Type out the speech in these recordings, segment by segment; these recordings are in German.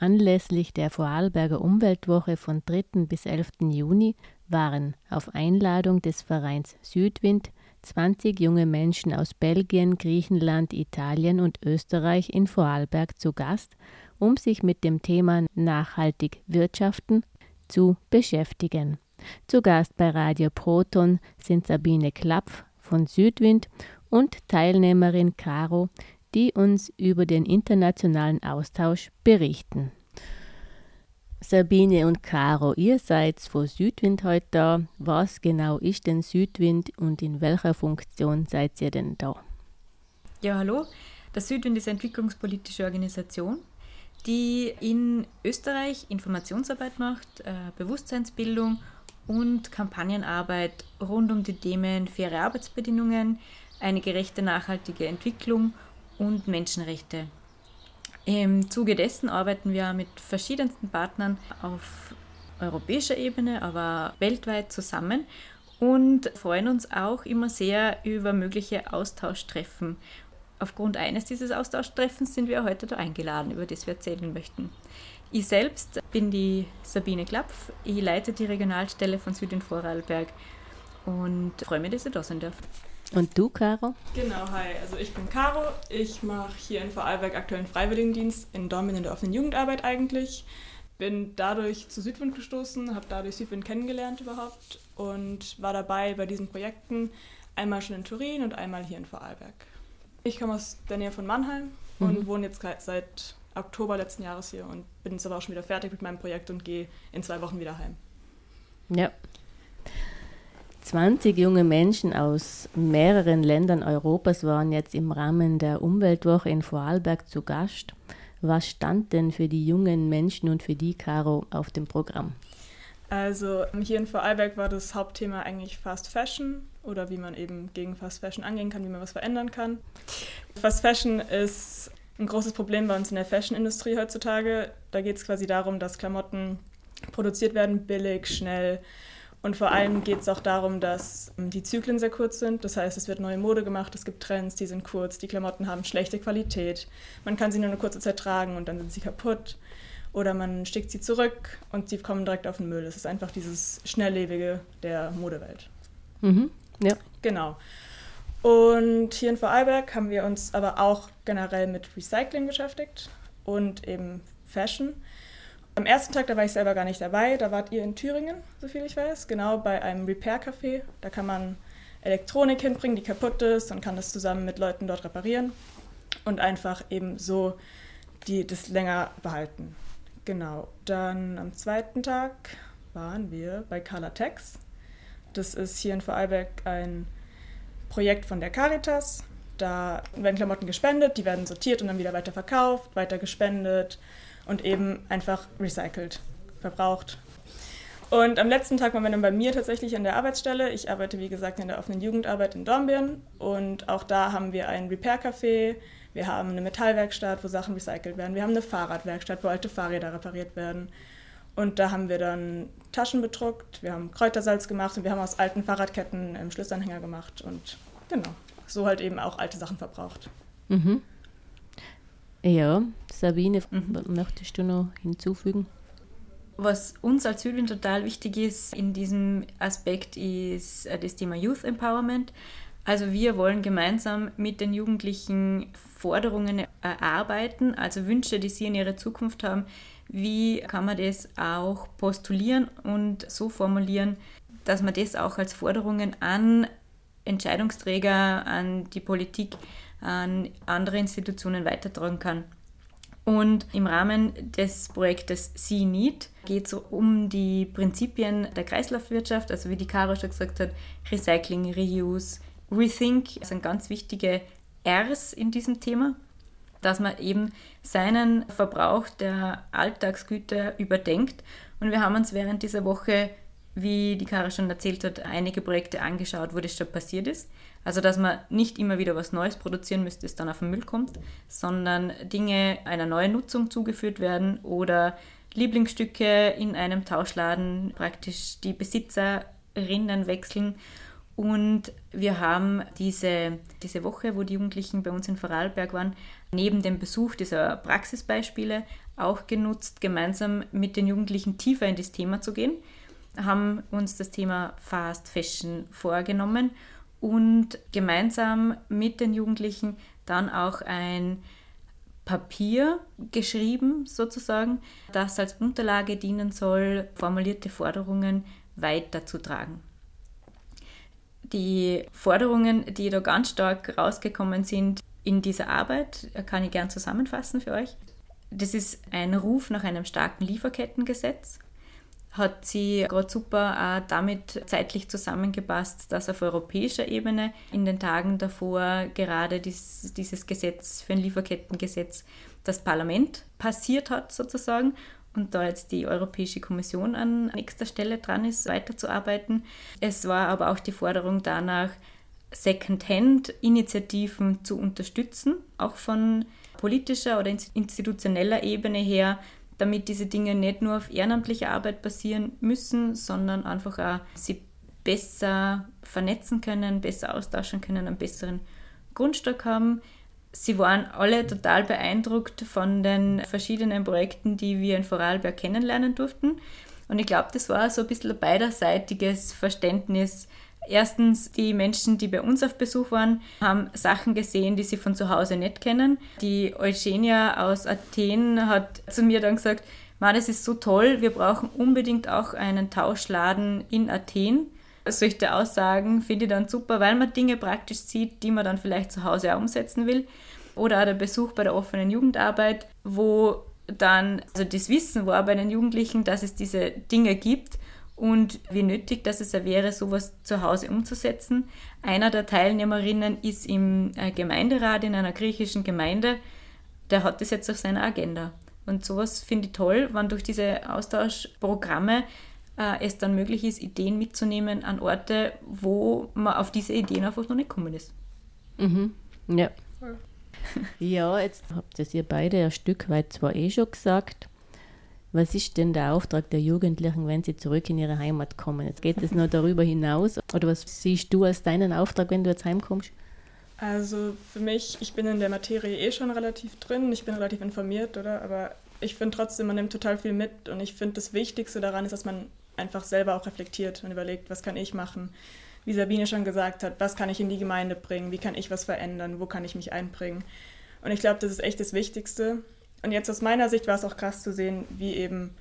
Anlässlich der Vorarlberger Umweltwoche von 3. bis 11. Juni waren auf Einladung des Vereins Südwind 20 junge Menschen aus Belgien, Griechenland, Italien und Österreich in Vorarlberg zu Gast, um sich mit dem Thema nachhaltig wirtschaften zu beschäftigen. Zu Gast bei Radio Proton sind Sabine Klapf von Südwind und Teilnehmerin Caro, die uns über den internationalen Austausch berichten. Sabine und Caro, ihr seid von Südwind heute da. Was genau ist denn Südwind und in welcher Funktion seid ihr denn da? Ja, hallo. Das Südwind ist eine entwicklungspolitische Organisation, die in Österreich Informationsarbeit macht, äh, Bewusstseinsbildung und Kampagnenarbeit rund um die Themen faire Arbeitsbedingungen, eine gerechte nachhaltige Entwicklung und Menschenrechte. Im Zuge dessen arbeiten wir mit verschiedensten Partnern auf europäischer Ebene, aber weltweit zusammen und freuen uns auch immer sehr über mögliche Austauschtreffen. Aufgrund eines dieses Austauschtreffens sind wir heute da eingeladen, über das wir erzählen möchten. Ich selbst bin die Sabine Klapf. Ich leite die Regionalstelle von Süd in Vorarlberg und freue mich, dass ich da sein darf. Und du, Caro? Genau, hi. Also ich bin Caro. Ich mache hier in Vorarlberg aktuellen Freiwilligendienst in Dortmund in der offenen Jugendarbeit eigentlich. Bin dadurch zu Südwind gestoßen, habe dadurch Südwind kennengelernt überhaupt und war dabei bei diesen Projekten einmal schon in Turin und einmal hier in Vorarlberg. Ich komme aus der Nähe von Mannheim und mhm. wohne jetzt seit Oktober letzten Jahres hier und bin jetzt aber auch schon wieder fertig mit meinem Projekt und gehe in zwei Wochen wieder heim. Ja. 20 junge Menschen aus mehreren Ländern Europas waren jetzt im Rahmen der Umweltwoche in Vorarlberg zu Gast. Was stand denn für die jungen Menschen und für die Caro auf dem Programm? Also hier in Vorarlberg war das Hauptthema eigentlich Fast Fashion oder wie man eben gegen Fast Fashion angehen kann, wie man was verändern kann. Fast Fashion ist ein großes Problem bei uns in der Fashion-Industrie heutzutage. Da geht es quasi darum, dass Klamotten produziert werden, billig, schnell. Und vor allem geht es auch darum, dass ähm, die Zyklen sehr kurz sind. Das heißt, es wird neue Mode gemacht, es gibt Trends, die sind kurz, die Klamotten haben schlechte Qualität. Man kann sie nur eine kurze Zeit tragen und dann sind sie kaputt. Oder man schickt sie zurück und sie kommen direkt auf den Müll. Es ist einfach dieses Schnelllebige der Modewelt. Mhm. Ja. Genau. Und hier in Vorarlberg haben wir uns aber auch generell mit Recycling beschäftigt und eben Fashion. Am ersten Tag, da war ich selber gar nicht dabei, da wart ihr in Thüringen, soviel ich weiß, genau bei einem Repair-Café. Da kann man Elektronik hinbringen, die kaputt ist und kann das zusammen mit Leuten dort reparieren und einfach eben so die, das länger behalten. Genau. Dann am zweiten Tag waren wir bei Carla Tex. Das ist hier in Vorarlberg ein Projekt von der Caritas. Da werden Klamotten gespendet, die werden sortiert und dann wieder weiter verkauft, weiter gespendet und eben einfach recycelt, verbraucht. Und am letzten Tag waren wir dann bei mir tatsächlich an der Arbeitsstelle. Ich arbeite, wie gesagt, in der offenen Jugendarbeit in Dornbirn und auch da haben wir ein Repair-Café, wir haben eine Metallwerkstatt, wo Sachen recycelt werden, wir haben eine Fahrradwerkstatt, wo alte Fahrräder repariert werden. Und da haben wir dann Taschen bedruckt, wir haben Kräutersalz gemacht und wir haben aus alten Fahrradketten ähm, Schlüsselanhänger gemacht und genau, so halt eben auch alte Sachen verbraucht. Mhm. Ja, Sabine, mhm. möchtest du noch hinzufügen? Was uns als Südwind total wichtig ist in diesem Aspekt, ist äh, das Thema Youth Empowerment. Also wir wollen gemeinsam mit den Jugendlichen Forderungen erarbeiten, also Wünsche, die sie in ihrer Zukunft haben, wie kann man das auch postulieren und so formulieren, dass man das auch als Forderungen an Entscheidungsträger, an die Politik, an andere Institutionen weitertragen kann. Und im Rahmen des Projektes See Need geht es um die Prinzipien der Kreislaufwirtschaft, also wie die Caro schon gesagt hat, Recycling, Reuse, Rethink sind ganz wichtige Rs in diesem Thema dass man eben seinen Verbrauch der Alltagsgüter überdenkt. Und wir haben uns während dieser Woche, wie die Kara schon erzählt hat, einige Projekte angeschaut, wo das schon passiert ist. Also dass man nicht immer wieder was Neues produzieren müsste, das dann auf den Müll kommt, sondern Dinge einer neuen Nutzung zugeführt werden oder Lieblingsstücke in einem Tauschladen praktisch die Besitzerinnen wechseln und wir haben diese, diese Woche, wo die Jugendlichen bei uns in Vorarlberg waren, neben dem Besuch dieser Praxisbeispiele auch genutzt, gemeinsam mit den Jugendlichen tiefer in das Thema zu gehen, haben uns das Thema Fast Fashion vorgenommen und gemeinsam mit den Jugendlichen dann auch ein Papier geschrieben, sozusagen, das als Unterlage dienen soll, formulierte Forderungen weiterzutragen. Die Forderungen, die da ganz stark rausgekommen sind in dieser Arbeit, kann ich gern zusammenfassen für euch. Das ist ein Ruf nach einem starken Lieferkettengesetz. Hat sie gerade super auch damit zeitlich zusammengepasst, dass auf europäischer Ebene in den Tagen davor gerade dies, dieses Gesetz für ein Lieferkettengesetz das Parlament passiert hat sozusagen und da jetzt die Europäische Kommission an nächster Stelle dran ist, weiterzuarbeiten. Es war aber auch die Forderung danach, Second-Hand-Initiativen zu unterstützen, auch von politischer oder institutioneller Ebene her, damit diese Dinge nicht nur auf ehrenamtlicher Arbeit basieren müssen, sondern einfach auch sie besser vernetzen können, besser austauschen können, einen besseren Grundstock haben. Sie waren alle total beeindruckt von den verschiedenen Projekten, die wir in Vorarlberg kennenlernen durften. Und ich glaube, das war so ein bisschen ein beiderseitiges Verständnis Erstens, die Menschen, die bei uns auf Besuch waren, haben Sachen gesehen, die sie von zu Hause nicht kennen. Die Eugenia aus Athen hat zu mir dann gesagt, Ma, das ist so toll, wir brauchen unbedingt auch einen Tauschladen in Athen. Solche Aussagen finde ich dann super, weil man Dinge praktisch sieht, die man dann vielleicht zu Hause auch umsetzen will. Oder auch der Besuch bei der offenen Jugendarbeit, wo dann also das Wissen war bei den Jugendlichen, dass es diese Dinge gibt und wie nötig dass es wäre, sowas zu Hause umzusetzen. Einer der Teilnehmerinnen ist im äh, Gemeinderat in einer griechischen Gemeinde, der hat das jetzt auf seiner Agenda. Und sowas finde ich toll, wenn durch diese Austauschprogramme äh, es dann möglich ist, Ideen mitzunehmen an Orte, wo man auf diese Ideen einfach noch nicht gekommen ist. Mhm. Ja. Ja, jetzt habt ihr beide ein Stück weit zwar eh schon gesagt, was ist denn der Auftrag der Jugendlichen, wenn sie zurück in ihre Heimat kommen? Jetzt geht es nur darüber hinaus. Oder was siehst du als deinen Auftrag, wenn du jetzt heimkommst? Also für mich, ich bin in der Materie eh schon relativ drin, ich bin relativ informiert, oder? Aber ich finde trotzdem, man nimmt total viel mit und ich finde, das Wichtigste daran ist, dass man einfach selber auch reflektiert und überlegt, was kann ich machen? Wie Sabine schon gesagt hat, was kann ich in die Gemeinde bringen? Wie kann ich was verändern? Wo kann ich mich einbringen? Und ich glaube, das ist echt das Wichtigste. Und jetzt aus meiner Sicht war es auch krass zu sehen, wie eben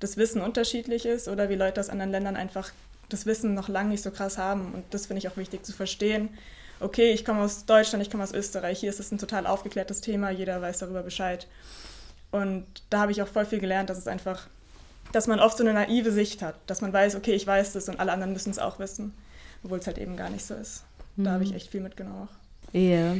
das Wissen unterschiedlich ist oder wie Leute aus anderen Ländern einfach das Wissen noch lange nicht so krass haben. Und das finde ich auch wichtig zu verstehen. Okay, ich komme aus Deutschland, ich komme aus Österreich, hier ist es ein total aufgeklärtes Thema, jeder weiß darüber Bescheid. Und da habe ich auch voll viel gelernt, dass es einfach, dass man oft so eine naive Sicht hat, dass man weiß, okay, ich weiß das und alle anderen müssen es auch wissen, obwohl es halt eben gar nicht so ist. Da mhm. habe ich echt viel mitgenommen auch. Ja,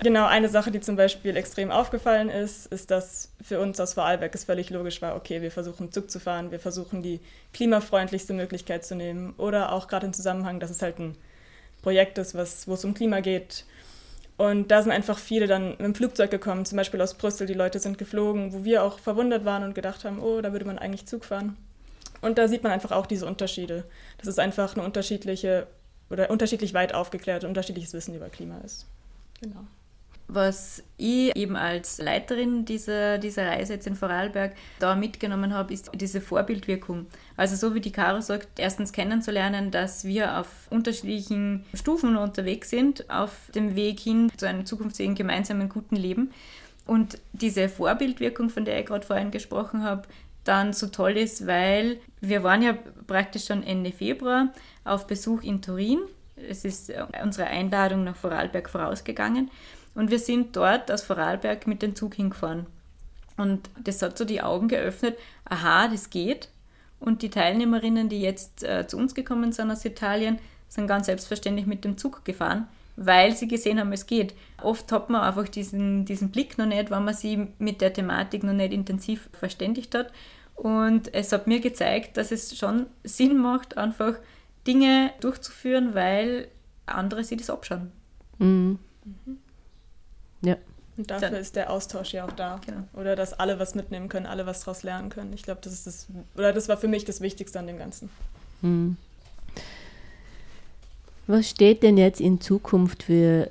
Genau, eine Sache, die zum Beispiel extrem aufgefallen ist, ist, dass für uns aus Vorarlberg es völlig logisch war, okay, wir versuchen Zug zu fahren, wir versuchen die klimafreundlichste Möglichkeit zu nehmen oder auch gerade im Zusammenhang, dass es halt ein Projekt ist, was, wo es um Klima geht. Und da sind einfach viele dann mit dem Flugzeug gekommen, zum Beispiel aus Brüssel, die Leute sind geflogen, wo wir auch verwundert waren und gedacht haben, oh, da würde man eigentlich Zug fahren. Und da sieht man einfach auch diese Unterschiede. Das ist einfach eine unterschiedliche oder unterschiedlich weit aufgeklärte, unterschiedliches Wissen über Klima ist. Genau. Was ich eben als Leiterin dieser, dieser Reise jetzt in Vorarlberg da mitgenommen habe, ist diese Vorbildwirkung. Also so wie die Caro sagt, erstens kennenzulernen, dass wir auf unterschiedlichen Stufen unterwegs sind, auf dem Weg hin zu einem zukünftigen gemeinsamen guten Leben. Und diese Vorbildwirkung, von der ich gerade vorhin gesprochen habe, dann so toll ist, weil wir waren ja praktisch schon Ende Februar auf Besuch in Turin es ist äh, unsere Einladung nach Vorarlberg vorausgegangen und wir sind dort aus Vorarlberg mit dem Zug hingefahren. Und das hat so die Augen geöffnet, aha, das geht. Und die Teilnehmerinnen, die jetzt äh, zu uns gekommen sind aus Italien, sind ganz selbstverständlich mit dem Zug gefahren, weil sie gesehen haben, es geht. Oft hat man einfach diesen, diesen Blick noch nicht, wenn man sie mit der Thematik noch nicht intensiv verständigt hat. Und es hat mir gezeigt, dass es schon Sinn macht, einfach Dinge durchzuführen, weil andere sich das abschauen. Mhm. Mhm. Ja. Und dafür Dann. ist der Austausch ja auch da. Genau. Oder dass alle was mitnehmen können, alle was daraus lernen können. Ich glaube, das ist das, oder das war für mich das Wichtigste an dem Ganzen. Mhm. Was steht denn jetzt in Zukunft für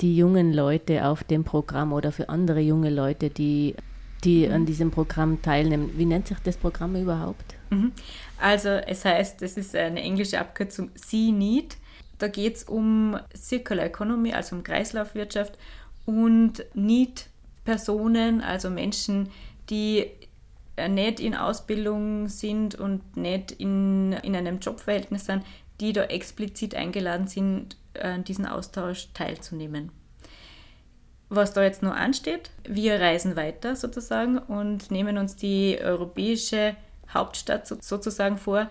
die jungen Leute auf dem Programm oder für andere junge Leute, die, die mhm. an diesem Programm teilnehmen? Wie nennt sich das Programm überhaupt? Mhm. Also es heißt, es ist eine englische Abkürzung C-Need. Da geht es um Circular Economy, also um Kreislaufwirtschaft und Need-Personen, also Menschen, die nicht in Ausbildung sind und nicht in, in einem Jobverhältnis sind, die da explizit eingeladen sind, an äh, diesen Austausch teilzunehmen. Was da jetzt noch ansteht, wir reisen weiter sozusagen und nehmen uns die europäische Hauptstadt sozusagen vor.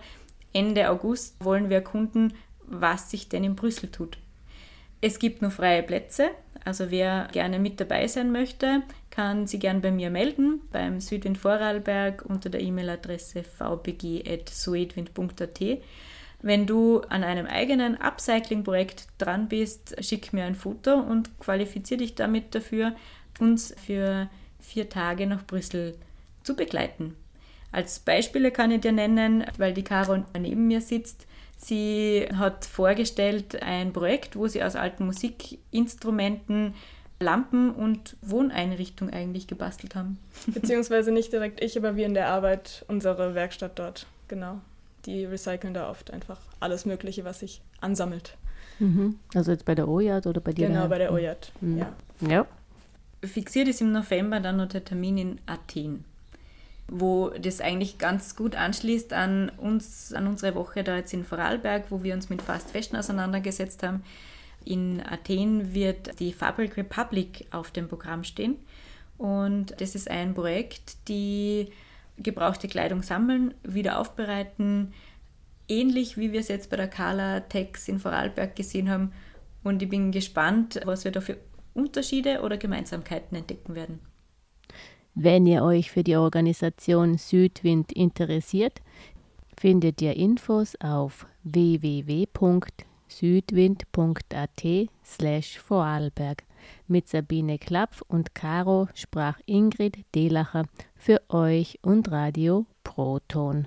Ende August wollen wir erkunden, was sich denn in Brüssel tut. Es gibt noch freie Plätze, also wer gerne mit dabei sein möchte, kann sich gerne bei mir melden, beim Südwind Vorarlberg unter der E-Mail-Adresse vbg.suedwind.at. Wenn du an einem eigenen Upcycling-Projekt dran bist, schick mir ein Foto und qualifiziere dich damit dafür, uns für vier Tage nach Brüssel zu begleiten. Als Beispiele kann ich dir nennen, weil die Caro neben mir sitzt, Sie hat vorgestellt ein Projekt, wo sie aus alten Musikinstrumenten Lampen und Wohneinrichtungen eigentlich gebastelt haben. Beziehungsweise nicht direkt ich, aber wir in der Arbeit, unsere Werkstatt dort, genau. Die recyceln da oft einfach alles Mögliche, was sich ansammelt. Mhm. Also jetzt bei der OJAT oder bei dir? Genau, bei der OJAT, mhm. ja. ja. Fixiert ist im November dann noch der Termin in Athen wo das eigentlich ganz gut anschließt an uns, an unsere Woche da jetzt in Vorarlberg, wo wir uns mit Fast Fashion auseinandergesetzt haben. In Athen wird die Fabric Republic auf dem Programm stehen. Und das ist ein Projekt, die gebrauchte Kleidung sammeln, wieder aufbereiten, ähnlich wie wir es jetzt bei der Kala Tex in Vorarlberg gesehen haben. Und ich bin gespannt, was wir da für Unterschiede oder Gemeinsamkeiten entdecken werden. Wenn ihr euch für die Organisation Südwind interessiert, findet ihr Infos auf www.südwind.at slash Vorarlberg. Mit Sabine Klapf und Caro sprach Ingrid Delacher für euch und Radio Proton.